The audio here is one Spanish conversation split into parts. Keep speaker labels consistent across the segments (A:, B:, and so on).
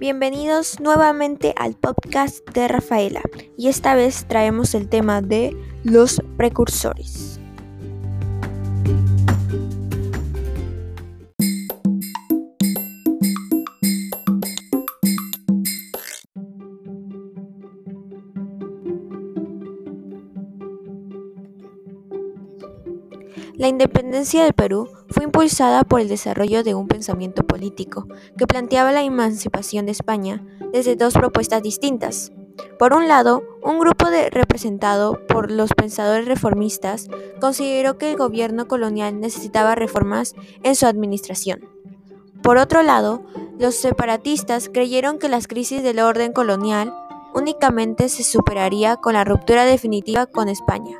A: Bienvenidos nuevamente al podcast de Rafaela y esta vez traemos el tema de los precursores. La independencia del Perú fue impulsada por el desarrollo de un pensamiento político que planteaba la emancipación de España desde dos propuestas distintas. Por un lado, un grupo representado por los pensadores reformistas consideró que el gobierno colonial necesitaba reformas en su administración. Por otro lado, los separatistas creyeron que las crisis del orden colonial únicamente se superaría con la ruptura definitiva con España.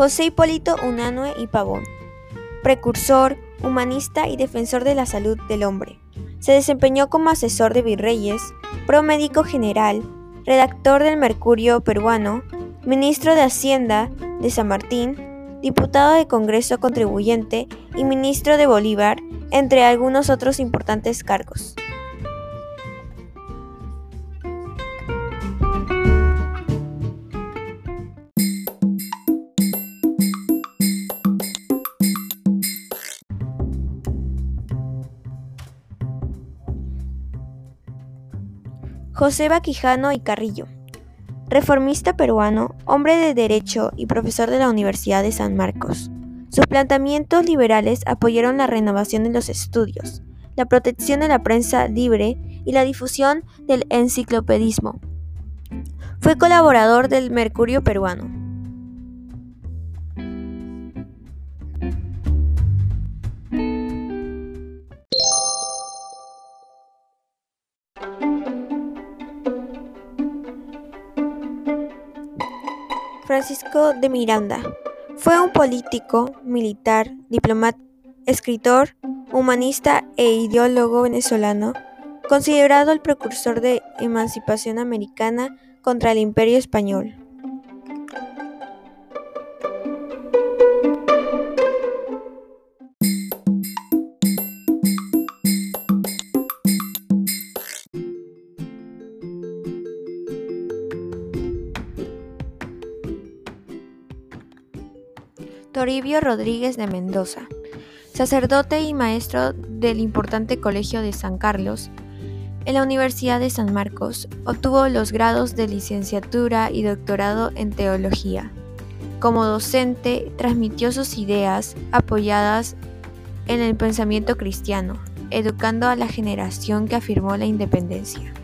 A: José Hipólito Unanue y Pavón, precursor, humanista y defensor de la salud del hombre. Se desempeñó como asesor de virreyes, promédico general, redactor del Mercurio peruano, ministro de Hacienda de San Martín, diputado de Congreso contribuyente y ministro de Bolívar, entre algunos otros importantes cargos. José Baquijano y Carrillo. Reformista peruano, hombre de derecho y profesor de la Universidad de San Marcos. Sus planteamientos liberales apoyaron la renovación de los estudios, la protección de la prensa libre y la difusión del enciclopedismo. Fue colaborador del Mercurio peruano. Francisco de Miranda. Fue un político, militar, diplomático, escritor, humanista e ideólogo venezolano, considerado el precursor de emancipación americana contra el imperio español. Toribio Rodríguez de Mendoza, sacerdote y maestro del importante Colegio de San Carlos, en la Universidad de San Marcos obtuvo los grados de licenciatura y doctorado en teología. Como docente, transmitió sus ideas apoyadas en el pensamiento cristiano, educando a la generación que afirmó la independencia.